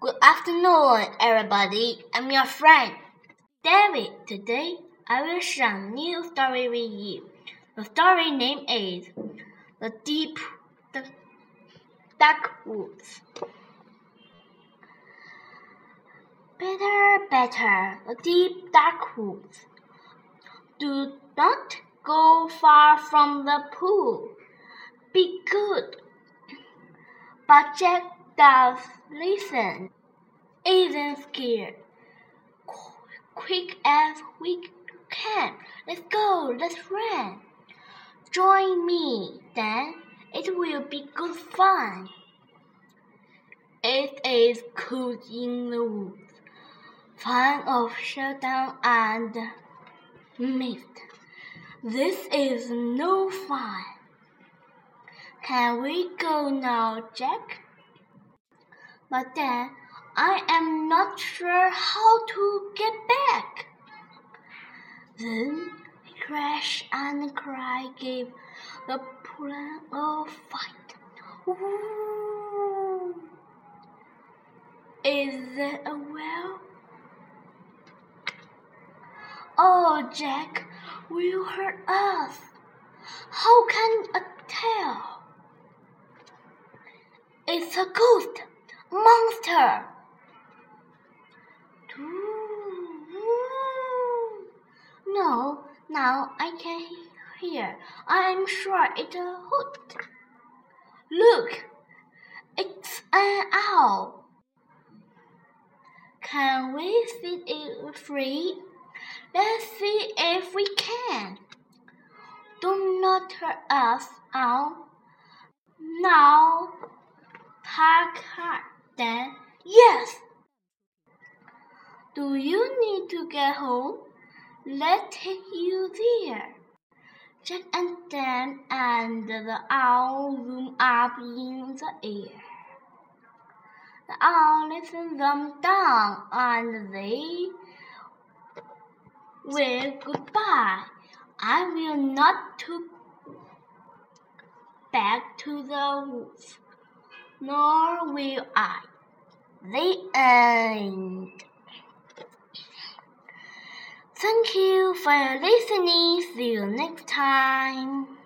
Good afternoon, everybody. I'm your friend, David. Today, I will share a new story with you. The story name is The Deep the Dark Woods. Better, better, the deep dark woods. Do not go far from the pool. Be good. But Jack listen. Isn't scared. Qu- Quick as we can. Let's go. Let's run. Join me, then. It will be good fun. It is cool in the woods. Fun of shutdown and mist. This is no fun. Can we go now, Jack? But then I am not sure how to get back. Then crash and cry gave the plan a fight. Ooh. Is there a well? Oh, Jack, will hurt us? How can I tell? It's a ghost, monster. No, now I can hear. I am sure it's a hoot. Look, it's an owl. Can we set it free? Let's see if we can. Do not hurt us, owl. Now, talk hard then. Yes. Do you need to get home? Let's take you there. Jack and Dan and the owl zoom up in the air. The owl lets them down and they wave goodbye. I will not to back to the woods, nor will I. The end. Thank you for listening. See you next time.